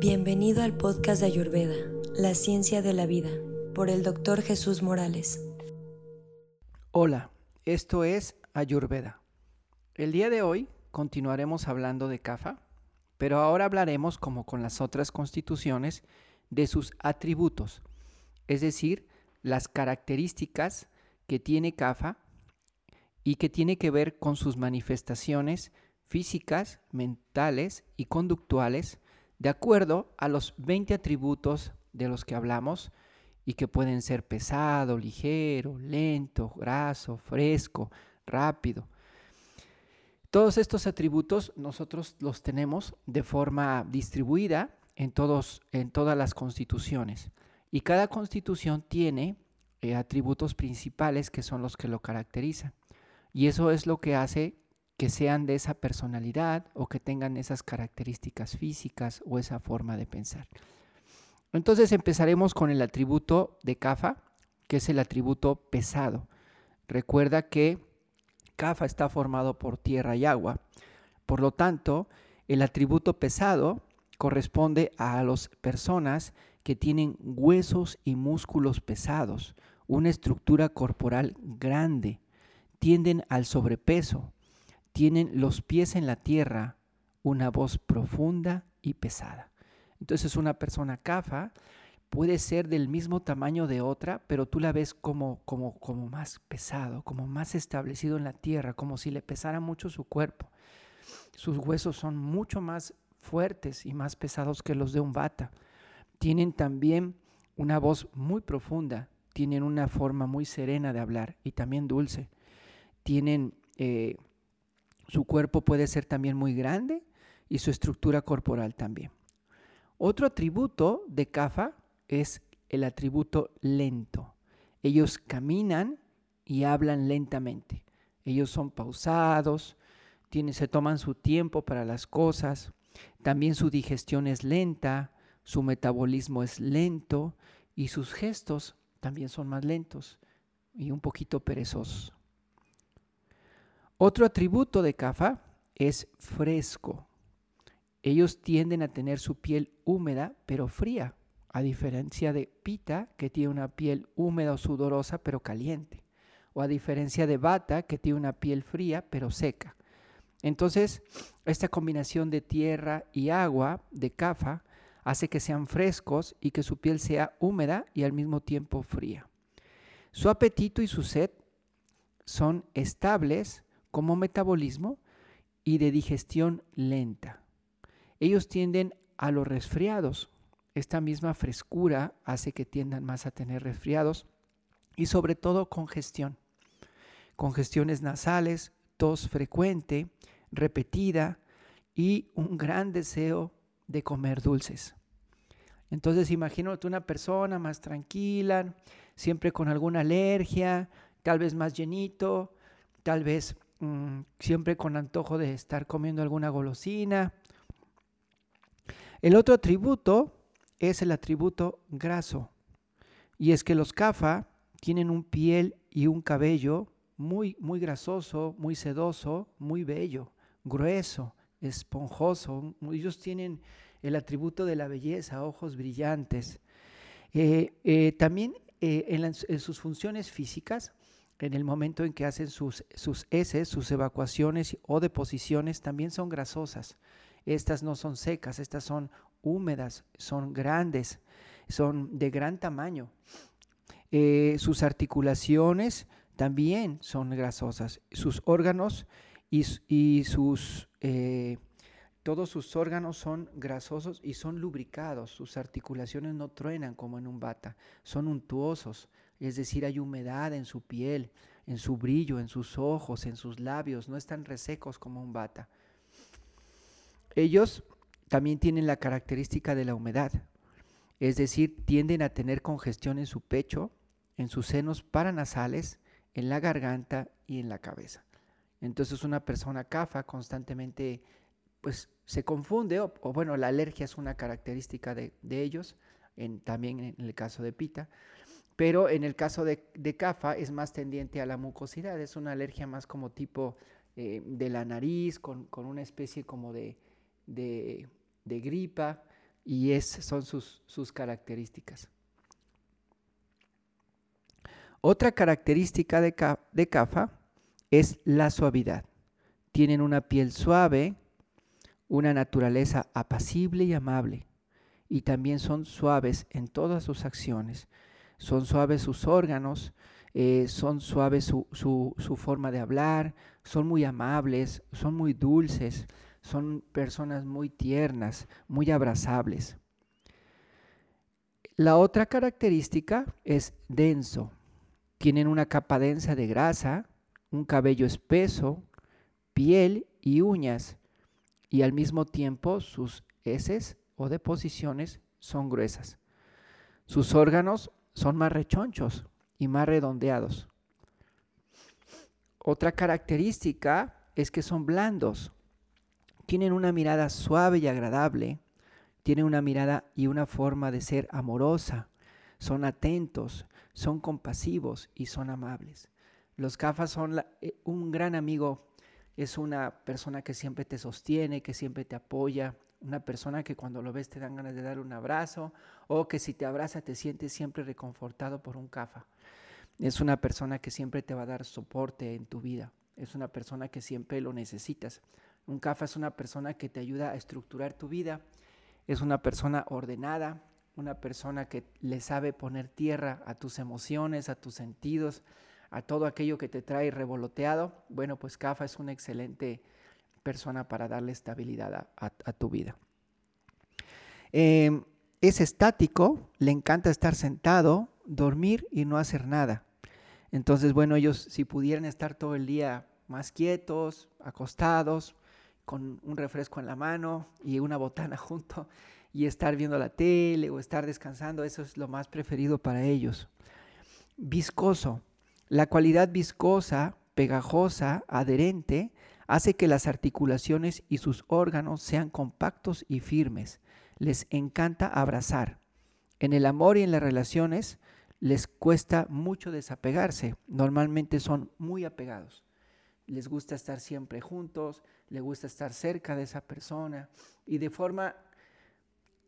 Bienvenido al podcast de Ayurveda, La Ciencia de la Vida, por el doctor Jesús Morales. Hola, esto es Ayurveda. El día de hoy continuaremos hablando de Kapha, pero ahora hablaremos, como con las otras constituciones, de sus atributos, es decir, las características que tiene Kapha y que tiene que ver con sus manifestaciones físicas, mentales y conductuales de acuerdo a los 20 atributos de los que hablamos y que pueden ser pesado, ligero, lento, graso, fresco, rápido. Todos estos atributos nosotros los tenemos de forma distribuida en, todos, en todas las constituciones. Y cada constitución tiene eh, atributos principales que son los que lo caracterizan. Y eso es lo que hace que sean de esa personalidad o que tengan esas características físicas o esa forma de pensar. Entonces empezaremos con el atributo de Kafa, que es el atributo pesado. Recuerda que Kafa está formado por tierra y agua. Por lo tanto, el atributo pesado corresponde a las personas que tienen huesos y músculos pesados, una estructura corporal grande, tienden al sobrepeso, tienen los pies en la tierra, una voz profunda y pesada. Entonces una persona cafa puede ser del mismo tamaño de otra, pero tú la ves como, como, como más pesado, como más establecido en la tierra, como si le pesara mucho su cuerpo. Sus huesos son mucho más fuertes y más pesados que los de un bata. Tienen también una voz muy profunda, tienen una forma muy serena de hablar y también dulce. Tienen eh, su cuerpo puede ser también muy grande y su estructura corporal también. Otro atributo de Kafa es el atributo lento. Ellos caminan y hablan lentamente. Ellos son pausados, tienen, se toman su tiempo para las cosas. También su digestión es lenta, su metabolismo es lento y sus gestos también son más lentos y un poquito perezosos. Otro atributo de Kafa es fresco. Ellos tienden a tener su piel húmeda pero fría, a diferencia de Pita, que tiene una piel húmeda o sudorosa pero caliente, o a diferencia de Bata, que tiene una piel fría pero seca. Entonces, esta combinación de tierra y agua de Kafa hace que sean frescos y que su piel sea húmeda y al mismo tiempo fría. Su apetito y su sed son estables como metabolismo y de digestión lenta. Ellos tienden a los resfriados. Esta misma frescura hace que tiendan más a tener resfriados y sobre todo congestión. Congestiones nasales, tos frecuente, repetida y un gran deseo de comer dulces. Entonces imagínate una persona más tranquila, siempre con alguna alergia, tal vez más llenito, tal vez Mm, siempre con antojo de estar comiendo alguna golosina. El otro atributo es el atributo graso. Y es que los CAFA tienen un piel y un cabello muy, muy grasoso, muy sedoso, muy bello, grueso, esponjoso. Ellos tienen el atributo de la belleza, ojos brillantes. Eh, eh, también eh, en, sus funciones físicas en el momento en que hacen sus, sus heces, sus evacuaciones o deposiciones, también son grasosas. Estas no son secas, estas son húmedas, son grandes, son de gran tamaño. Eh, sus articulaciones también son grasosas. Sus órganos y, sus... Eh, todos sus órganos son grasosos y son lubricados. Sus articulaciones no truenan como en un bata, son untuosos, es decir, hay humedad en su piel, en su brillo, en sus ojos, en sus labios, no están resecos como un bata. Ellos también tienen la característica de la humedad, es decir, tienden a tener congestión en su pecho, en sus senos paranasales, en la garganta y en la cabeza. Entonces una persona cafa constantemente pues se confunde, o, bueno, la alergia es una característica de, ellos, en, también en el caso de Pita, pero en el caso de, de CAFA es más tendiente a la mucosidad, es una alergia más como tipo eh, de la nariz, con, una especie como de, de, gripa, y esas son sus, sus características. Otra característica de, de CAFA es la suavidad. Tienen una piel suave, una naturaleza apacible y amable, y también son suaves en todas sus acciones. Son suaves sus órganos, eh, son suaves su, su, forma de hablar, son muy amables, son muy dulces, son personas muy tiernas, muy abrazables. La otra característica es denso. Tienen una capa densa de grasa, un cabello espeso, piel y uñas, y al mismo tiempo sus heces o deposiciones son gruesas. Sus órganos son más rechonchos y más redondeados. Otra característica es que son blandos. Tienen una mirada suave y agradable. Tienen una mirada y una forma de ser amorosa. Son atentos, son compasivos y son amables. Los gafas son eh, un gran amigo. Es una persona que siempre te sostiene, que siempre te apoya, una persona que cuando lo ves te dan ganas de dar un abrazo o que si te abraza te sientes siempre reconfortado por un CAFA. Es una persona que siempre te va a dar soporte en tu vida. Es una persona que siempre lo necesitas. Un CAFA es una persona que te ayuda a estructurar tu vida. Es una persona ordenada, una persona que le sabe poner tierra a tus emociones, a tus sentidos, a todo aquello que te trae revoloteado. Bueno, pues CAFA es una excelente persona para darle estabilidad a, tu vida. Em, es estático, le encanta estar sentado, dormir y no hacer nada. Entonces, bueno, ellos si pudieran estar todo el día más quietos, acostados, con un refresco en la mano y una botana junto y estar viendo la tele o estar descansando, eso es lo más preferido para ellos. Viscoso. La cualidad viscosa, pegajosa, adherente, hace que las articulaciones y sus órganos sean compactos y firmes. Les encanta abrazar. En el amor y en las relaciones les cuesta mucho desapegarse. Normalmente son muy apegados. Les gusta estar siempre juntos, les gusta estar cerca de esa persona y de forma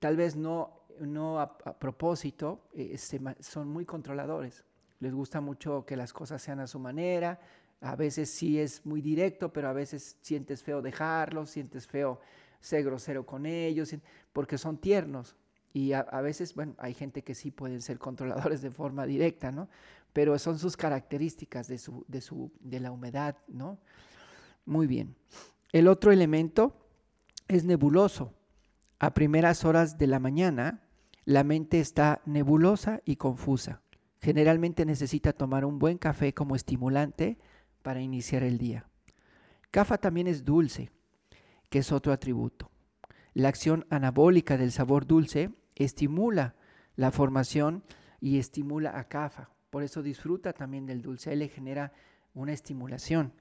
tal vez no, no a, propósito, eh, son muy controladores. Les gusta mucho que las cosas sean a su manera, a veces sí es muy directo, pero a veces sientes feo dejarlos, sientes feo ser grosero con ellos, porque son tiernos. Y a, veces, bueno, hay gente que sí pueden ser controladores de forma directa, ¿no? Pero son sus características de, su, de, su, de la humedad, ¿no? Muy bien. El otro elemento es nebuloso. A primeras horas de la mañana, la mente está nebulosa y confusa. Generalmente necesita tomar un buen café como estimulante para iniciar el día. CAFA también es dulce, que es otro atributo. La acción anabólica del sabor dulce estimula la formación y estimula a CAFA. Por eso disfruta también del dulce, le genera una estimulación.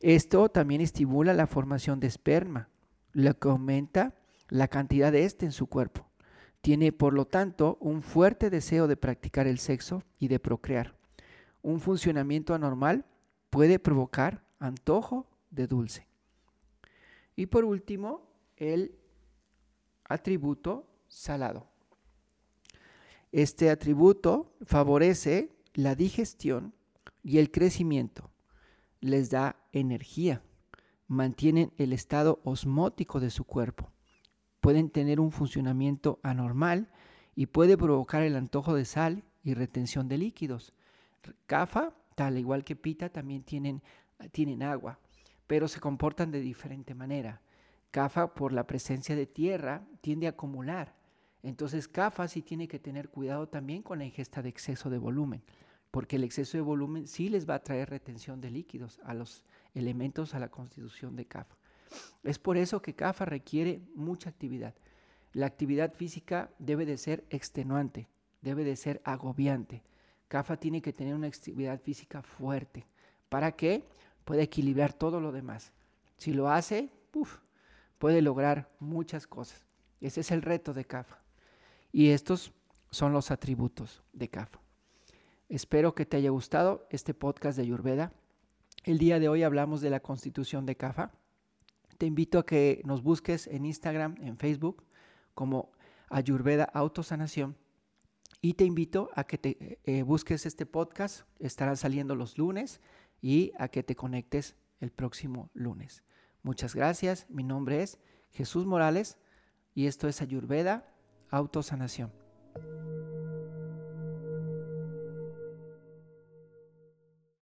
Esto también estimula la formación de esperma, lo que aumenta la cantidad de este en su cuerpo. Tiene, por lo tanto, un fuerte deseo de practicar el sexo y de procrear. Un funcionamiento anormal puede provocar antojo de dulce. Y por último, el atributo salado. Este atributo favorece la digestión y el crecimiento. Les da energía. Mantienen el estado osmótico de su cuerpo. Pueden tener un funcionamiento anormal y puede provocar el antojo de sal y retención de líquidos. CAFA al igual que Pita, también tienen, tienen agua, pero se comportan de diferente manera. CAFA, por la presencia de tierra, tiende a acumular. Entonces, CAFA sí tiene que tener cuidado también con la ingesta de exceso de volumen, porque el exceso de volumen sí les va a traer retención de líquidos a los elementos a la constitución de CAFA. Es por eso que CAFA requiere mucha actividad. La actividad física debe de ser extenuante, debe de ser agobiante. CAFA tiene que tener una actividad física fuerte para que pueda equilibrar todo lo demás. Si lo hace, puede lograr muchas cosas. Ese es el reto de CAFA. Y estos son los atributos de CAFA. Espero que te haya gustado este podcast de Ayurveda. El día de hoy hablamos de la constitución de CAFA. Te invito a que nos busques en Instagram, en Facebook, como Ayurveda Autosanación. Y te invito a que te eh, busques este podcast, estarán saliendo los lunes y a que te conectes el próximo lunes. Muchas gracias, mi nombre es Jesús Morales y esto es Ayurveda Autosanación.